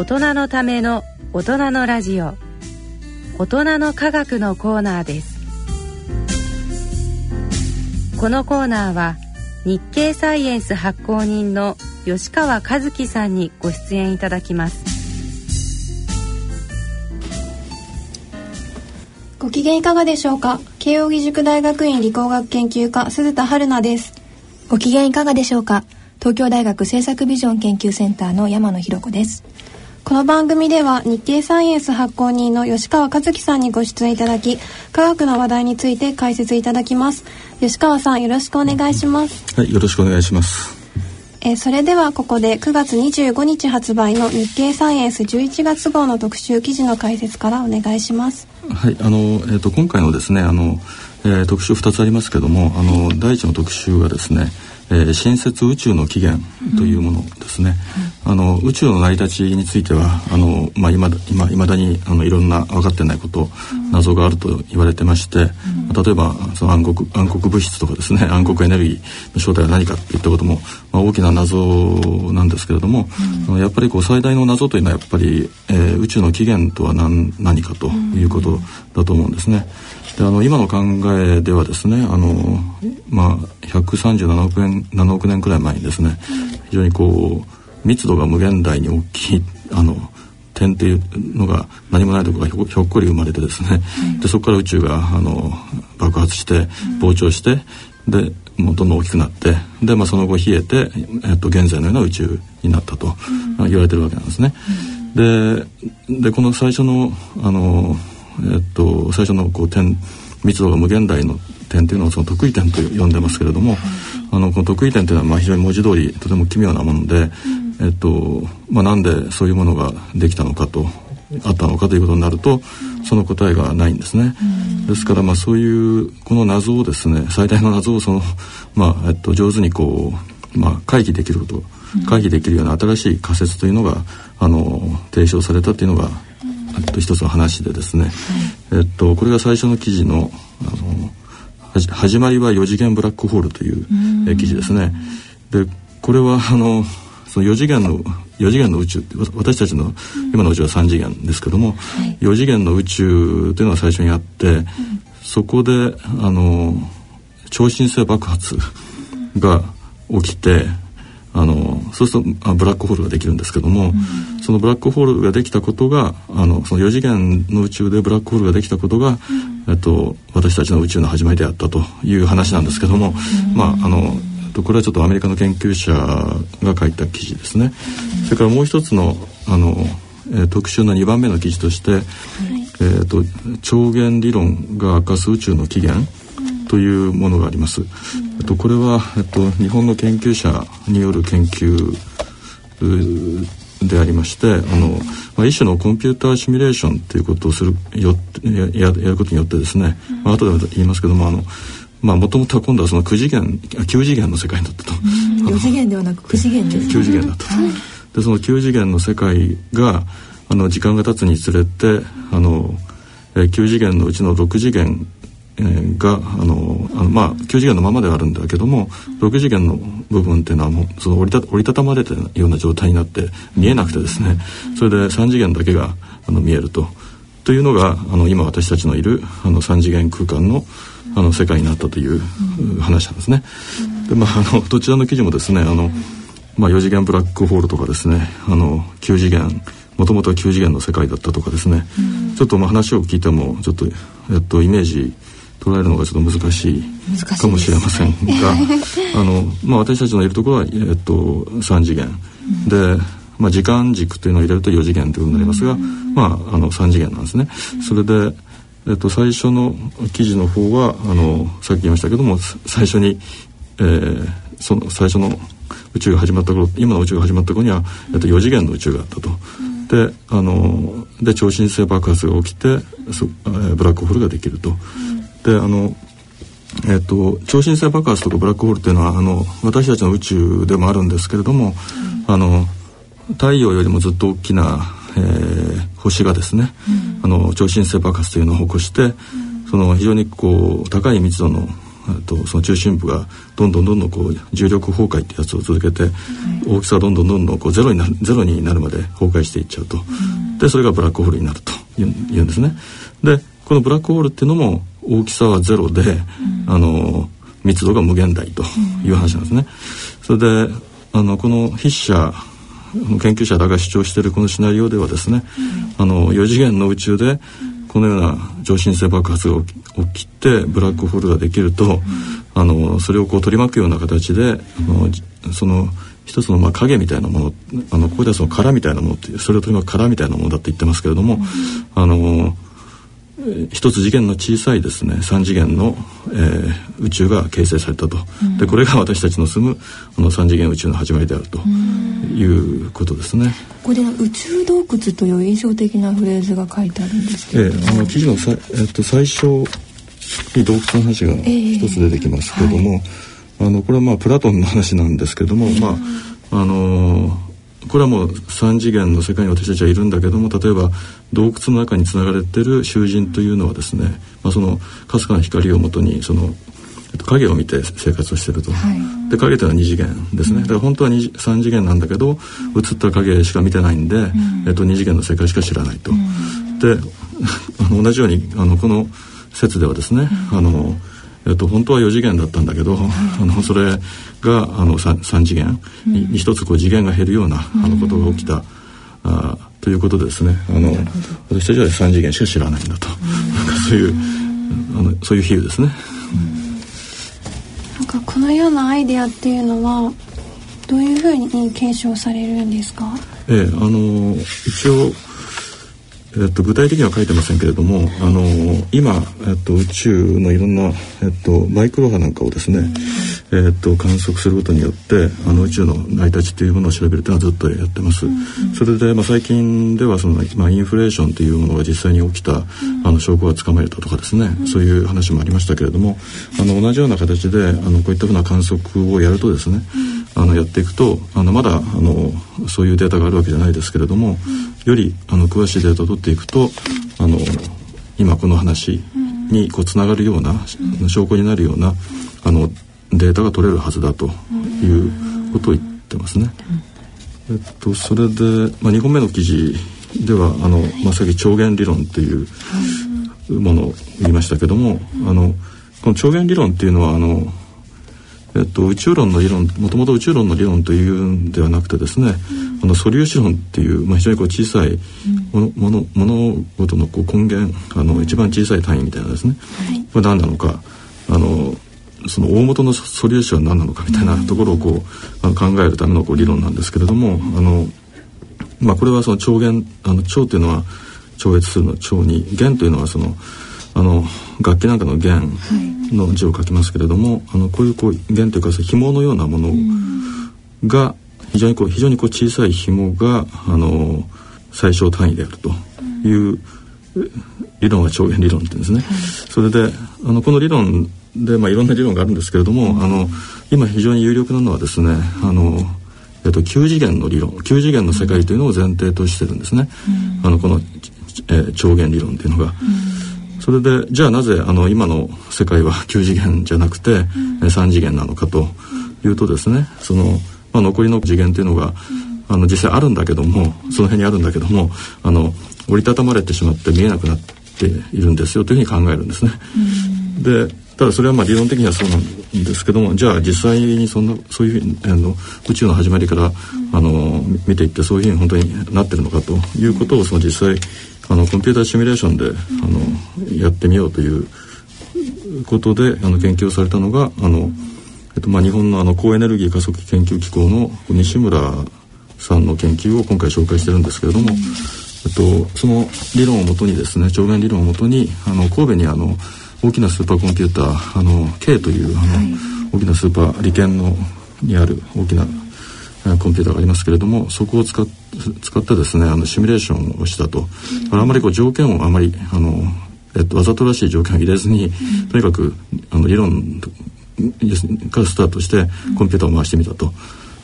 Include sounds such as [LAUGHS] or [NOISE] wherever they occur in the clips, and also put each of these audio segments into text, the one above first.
大人のための大人のラジオ。大人の科学のコーナーです。このコーナーは日経サイエンス発行人の吉川和樹さんにご出演いただきます。ご機嫌いかがでしょうか？慶應義塾大学院理工学研究科鈴田春奈です。ご機嫌いかがでしょうか？東京大学政策ビジョン研究センターの山野博子です。この番組では日経サイエンス発行人の吉川和樹さんにご出演いただき科学の話題について解説いただきます。吉川さんよろしくお願いします。はいよろしくお願いします。えー、それではここで9月25日発売の日経サイエンス11月号の特集記事の解説からお願いします。はいあの、えーと、今回のですねあの、えー、特集2つありますけどもあの第一の特集がですねえー、新設宇宙の起源というものですね、うん、あの宇宙の成り立ちについてはあの、まあ、今今未だにあのいろんな分かってないこと、うん、謎があると言われてまして、うん、例えばその暗黒暗黒物質とかですね暗黒エネルギーの正体は何かといったことも、まあ、大きな謎なんですけれども、やっぱりこう最大の謎というのはやっぱり、えー、宇宙の起源とは何何かということだと思うんですね。であの今の考えではですねあの、まあ、137億年7億年くらい前にですね非常にこう密度が無限大に大きいあの点っていうのが何もないところがひょっこり生まれてですね、でそこから宇宙があの爆発して膨張して、でもうどんどん大きくなってで、まあ、その後冷えて、えっと、現在のような宇宙になったと言われてるわけなんですね。ででこの最初のあのえっと、最初のこう点密度が無限大の点というのをその得意点と呼んでますけれども、あのこの得意点というのはまあ非常に文字通りとても奇妙なもので、えっとまあ、なんでそういうものができたのかとあったのかということになるとその答えがないんですね。ですからまあそういうこの謎をですね最大の謎をその、まあえっと、上手にこう、まあ、回避できること回避できるような新しい仮説というのがあの提唱されたというのがと一つの話でですね、はい、えっとこれが最初の記事のあの始まりは4次元ブラックホールというえ記事ですね。でこれはあのその4次元の4次元の宇宙私たちの今の宇宙は3次元ですけども、はい、4次元の宇宙というのが最初にあって、うん、そこであの超新星爆発が起きてあのそうするとあブラックホールができるんですけども、うん、そのブラックホールができたことがあのその4次元の宇宙でブラックホールができたことが、うん、えっと、私たちの宇宙の始まりであったという話なんですけども、うん、まああのこれはちょっとアメリカの研究者が書いた記事ですね。それからもう一つのあの、えー、特殊な2番目の記事として、はい、えーと、超弦理論が明かす宇宙の起源というものがあります。えっと、これは、えっと、日本の研究者による研究でありましてあの、まあ、一種のコンピューターシミュレーションということをするよややることによってですね、まあ後で言いますけどもあのまあもともとは今度はその9次元9次元の世界だったと。4次元ではなく9次元です、ね、9次元だったと。でその9次元の世界があの時間が経つにつれてあの9次元のうちの6次元があのあのまあ9次元のままではあるんだけども6次元の部分っていうのはもうその折りた折りたたまれたような状態になって見えなくてですねそれで3次元だけがあの見えると。というのがあの今私たちのいるあの3次元空間のあの世界になったという話なんですね。でまああのどちらの記事もですねあの、まあ、4次元ブラックホールとかですねあの9次元もともとは9次元の世界だったとかですね、ちょっとまあ話を聞いてもちょっと、えっと、イメージ捉えるのがちょっと難しいかもしれませんが [LAUGHS] あの、まあ、私たちのいるところは、えっと、3次元、うん、で、まあ、時間軸というのを入れると4次元ということになりますが、うん、まあ、あの3次元なんですね。それでえっと、最初の記事の方はあのさっき言いましたけども最初に、えー、その最初の宇宙が始まった頃今の宇宙が始まった頃には、えっと、4次元の宇宙があったと。であので超新星爆発が起きてそ、えー、ブラックホールができると。であのえっと、超新星爆発とかブラックホールっていうのはあの私たちの宇宙でもあるんですけれども、うん、あの太陽よりもずっと大きな、えー、星がですね、うん、あの超新星爆発というのを起こして、うん、その非常にこう高い密度の、えとその中心部がどんどんどんどんこう重力崩壊ってやつを続けて、はい、大きさがどんどんどんどんこうゼロになるゼロになるまで崩壊していっちゃうと、でそれがブラックホールになるというんですね。でこのブラックホールっていうのも大きさはゼロで、あの密度が無限大という話なんですね。それであのこの筆者研究者らが主張しているこのシナリオではですね、あの4次元の宇宙でこのような超新星爆発が起きてブラックホールができると、あのそれをこう取り巻くような形であのその一つのまあ影みたいなものあのここではその殻みたいなものっていうそれを取り巻く殻みたいなものだって言ってますけれども、あの一つ次元の小さいですね。三次元の、えー、宇宙が形成されたと、うん、でこれが私たちの住むあの三次元宇宙の始まりであるということですね。これ宇宙洞窟という印象的なフレーズが書いてあるんですけど、えー、あの記事のさ、えっと、最初に洞窟の話が一つ出てきますけれども、えーはい、あのこれはまあプラトンの話なんですけども、まああのーこれはもう3次元の世界に私たちはいるんだけども例えば洞窟の中につながれてる囚人というのはですね、まあ、そのかすかな光をもとにその影を見て生活をしてると、はい、で影というのは2次元ですね、だから本当は3次元なんだけど映った影しか見てないんで、うん、えっと、2次元の世界しか知らないと、うん、で [LAUGHS] 同じようにあのこの説ではですね、うん、あのえっと、本当は4次元だったんだけど、あのそれがあの 3, 3次元。に一つこう次元が減るようなあのことが起きた、あということでですね。あの私たちは3次元しか知らないんだと、なんかそういうあのそういう比喩ですね。なんかこのようなアイデアっていうのはどういうふうに継承されるんですか？ええあの一応えっと、具体的には書いてませんけれども、あの今、えっと、宇宙のいろんな、えっと、マイクロ波なんかをですね、えっと、観測することによってあの宇宙の成り立ちというものを調べるというのはずっとやってます。それで、まあ、最近ではその、まあ、インフレーションというものが実際に起きた、あの証拠がつかめたとかですね、そういう話もありましたけれどもあの同じような形であのこういったふうな観測をやるとですね、あのやっていくとあのまだあのそういうデータがあるわけじゃないですけれども、よりあの詳しいデータを取っていくとあの今この話にこうつながるような、証拠になるようなあのデータが取れるはずだということを言ってますね。えっと、それで、まあ、2本目の記事ではあの、まあ、さっき超弦理論っていうものを言いましたけどもあのこの超弦理論っていうのはあのえっと、宇宙論の理論もともと宇宙論の理論というんではなくてですね、うん、の素粒子論っていう、まあ、非常にこう小さいもの,、もの物事のこう根源あの一番小さい単位みたいなですね、はい、これ何なのかあのその大元の素粒子は何なのかみたいなところをこう、あの考えるためのこう理論なんですけれどもあの、まあ、これはその超弦あの超っていうのは超越するの超に弦というのはそのあの楽器なんかの弦の字を書きますけれども、はい、あのこういうこう弦というか紐のようなものが非常にこう非常にこう小さい紐があの最小単位であるという理論は超弦理論って言うんですね。はい、それであのこの理論で、まあ、いろんな理論があるんですけれども、うん、あの今非常に有力なのはですねあのえっと、9次元の理論9次元の世界というのを前提としてるんですね、うん、あのこの、えー、超弦理論っていうのが。うんそれでじゃあなぜあの今の世界は [LAUGHS] 9次元じゃなくて、うん、3次元なのかというとですねその、まあ、残りの次元というのが、あの実際あるんだけどもその辺にあるんだけどもあの折りたたまれてしまって見えなくなっているんですよというふうに考えるんですね。でただそれはまあ理論的にはそうなんですけどもじゃあ実際にそんなそういうふうにあの宇宙の始まりから、あの見ていってそういうふうに本当になってるのかということをその実際あのコンピューターシミュレーションで、あのやってみようということであの研究されたのがあの、えっとまあ、日本のあの高エネルギー加速器研究機構の西村さんの研究を今回紹介してるんですけれども、えっと、その理論をもとにですね超弦理論をもとにあの神戸にあの大きなスーパーコンピューターあの K というあの、はい、大きなスーパー利権のにある大きなコンピューターがありますけれどもそこを使っ使ってですねあのシミュレーションをしたと、うん、あまりこう条件をあまりあの、えっと、わざとらしい条件を入れずに、うん、とにかくあの理論からスタートしてコンピューターを回してみたと。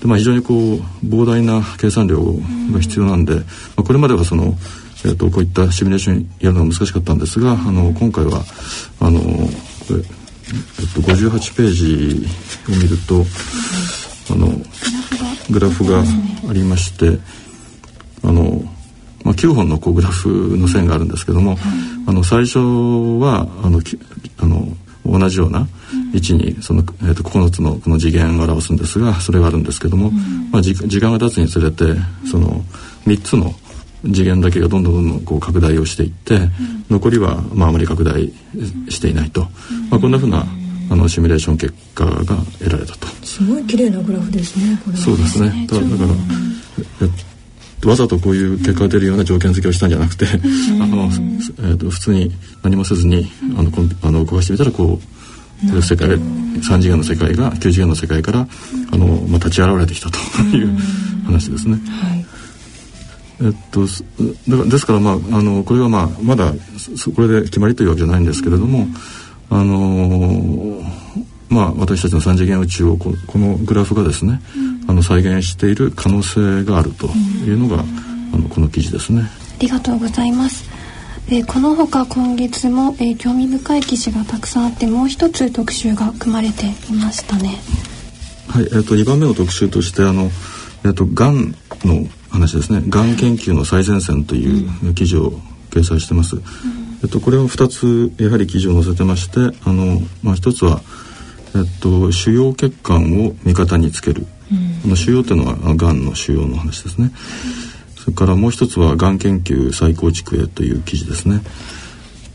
でまあ、非常にこう膨大な計算量が必要なんで、まあ、これまではその、えー、とこういったシミュレーションやるのが難しかったんですがあの今回はあのえっと、58ページを見ると、あのグラフがありまして、あの、まあ、9本のこうグラフの線があるんですけども、あの最初はあのあの同じような位置にその、えー、と9つのこの次元を表すんですがそれがあるんですけども、まあ、時間が経つにつれてその3つの次元だけがどんどんどんどんこう拡大をしていって、残りはまああまり拡大していないと、まあ、こんなふうなあのシミュレーション結果が得られたと。すごい綺麗なグラフですねこれそうですね。だだから、わざとこういう結果が出るような条件付けをしたんじゃなくて、[LAUGHS] あの、えーと、普通に何もせずにあのあの動かしてみたらこう世界3次元の世界が9次元の世界からあの、まあ、立ち現れてきたという話ですね。はいえっと、だからですから、まあ、あのこれは、まあ、まだこれで決まりというわけじゃないんですけれども、あのー、まあ、私たちの三次元宇宙をここのグラフがですね、うん、あの再現している可能性があるというのが、うん、あのこの記事ですね。ありがとうございます。えー、このほか今月も、えー、興味深い記事がたくさんあってもう一つ特集が組まれていましたね。はい、えっ、ー、と2番目の特集としてあのえっ、とがんの話ですね。がん研究の最前線という記事を掲載してます。うんえっと、これは2つやはり記事を載せてましてあの、まあ、1つは、えっと、腫瘍血管を味方につける、うん、この腫瘍っていうのはがんの腫瘍の話ですね、それからもう一つはがん研究再構築へという記事ですね。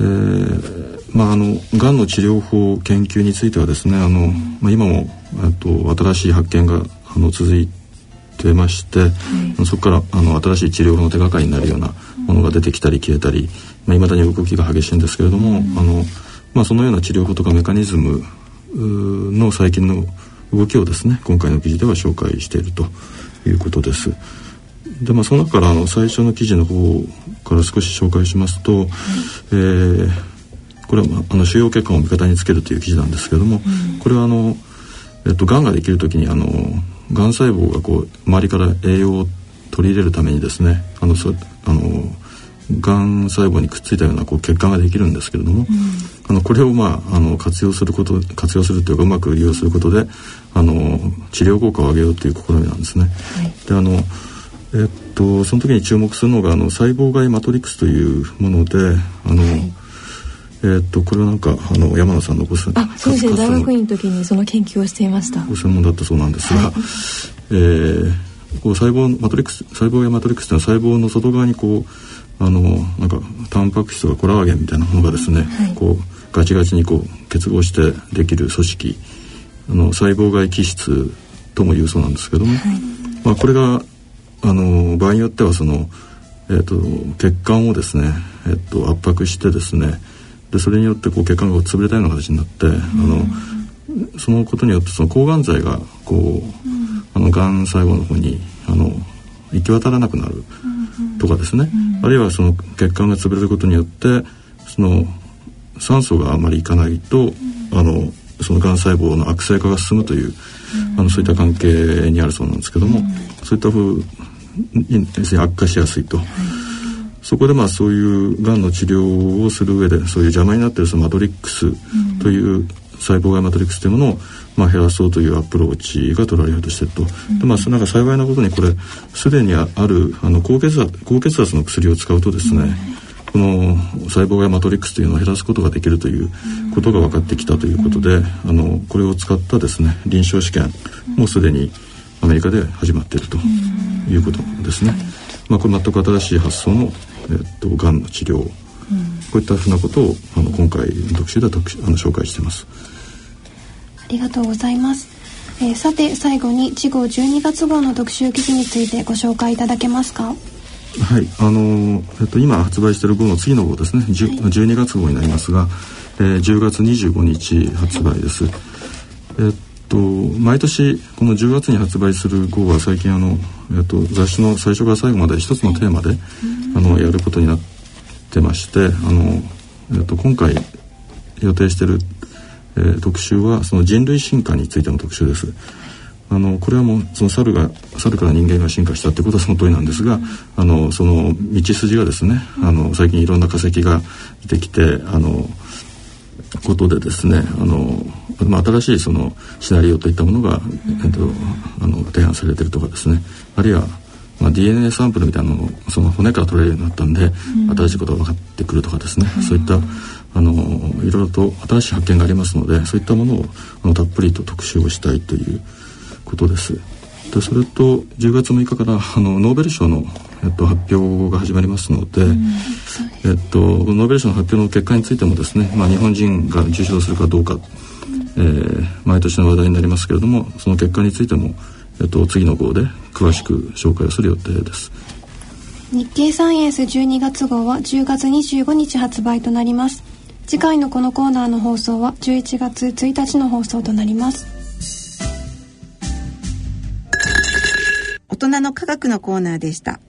えー、まああのがんの治療法研究についてはですねあの、まあ、今もと新しい発見があの続いてまして、そこからあの新しい治療法の手がかりになるようなものが出てきたり消えたり、まあ、未だに動きが激しいんですけれども、あのまあ、そのような治療法とかメカニズムの最近の動きをですね今回の記事では紹介しているということです。でまあ、その中からあの最初の記事の方から少し紹介しますと、はい、えー、これは、まあ、あの腫瘍血管を味方につけるという記事なんですけれども、うん、これはあの、えっと、がんができる時にあのがん細胞がこう周りから栄養を取り入れるためにですねあのそあのがん細胞にくっついたようなこう血管ができるんですけれども、うん、あのこれを、まあ、あの活用すること活用するというかうまく利用することであの治療効果を上げようという試みなんですね。はい、であのえっとその時に注目するのがあの細胞外マトリックスというものであの、はいえっとこれはなんかあの山野さんのご専あそうですね。大学院の時にその研究をしていました。ご専門だったそうなんですが、はい、えー、こう細胞マトリックス細胞やマトリックスというのは細胞の外側にこうあのなんかタンパク質とかコラーゲンみたいなものがですね、はい、こうガチガチにこう結合してできる組織あの細胞外基質ともいうそうなんですけども、はい、まあ、これがあの場合によってはその、えーと、血管をですね、えーと、圧迫してですねでそれによってこう血管が潰れたような形になって、うん、あのそのことによってその抗がん剤がこう、うん、あのがん細胞の方にあの行き渡らなくなるとかですね、うん、あるいはその血管が潰れることによってその酸素があまりいかないと、あのそのがん細胞の悪性化が進むという、あのそういった関係にあるそうなんですけども、そういったふうに悪化しやすいと。そこでまあそういうがんの治療をする上でそういう邪魔になっているそのマトリックスという細胞外マトリックスというものをまあ減らそうというアプローチが取られようとしてると、でまあなんか幸いなことにこれすでにあるあの高血圧高血圧の薬を使うとですね、この細胞外マトリックスというのを減らすことができるということが分かってきたということで、あのこれを使ったですね臨床試験もすでにアメリカで始まっているということですね。まあ、これ全く新しい発想のえっと、がんの治療、うん、こういったふうなことをあの今回の特集では特あの紹介しています。ありがとうございます。えー、さて最後に次号12月号の特集記事についてご紹介いただけますか？はい、あのえっと今発売している号の次の号ですね、はい、12月号になりますが、えー、10月25日発売です。えっと毎年この10月に発売する号は最近あの、えっと、雑誌の最初から最後まで一つのテーマで、はい、あのやることになってましてあの、えっと、今回予定している、えー、特集はその人類進化についての特集です。あのこれはもうその猿が猿から人間が進化したってことはその通りなんですが、あのその道筋がですねあの最近いろんな化石が出てきてあのことでですねあの、まあ、新しいそのシナリオといったものが、えっと、あの提案されてるとかですね。あるいはまあ、DNA サンプルみたいなのをその骨から取れるようになったんで、うん、新しいことが分かってくるとかですね、うん、そういったあのいろいろと新しい発見がありますのでそういったものをあのたっぷりと特集をしたいということです。でそれと10月6日からあのノーベル賞の、えっと、発表が始まりますので、うん、えっと、ノーベル賞の発表の結果についてもですね、まあ、日本人が受賞するかどうか、えー、毎年の話題になりますけれどもその結果についても、えっと、次の号で詳しく紹介をする予定です。日経サイエンス12月号は10月25日発売となります。次回のこのコーナーの放送は11月1日の放送となります。大人の科学のコーナーでした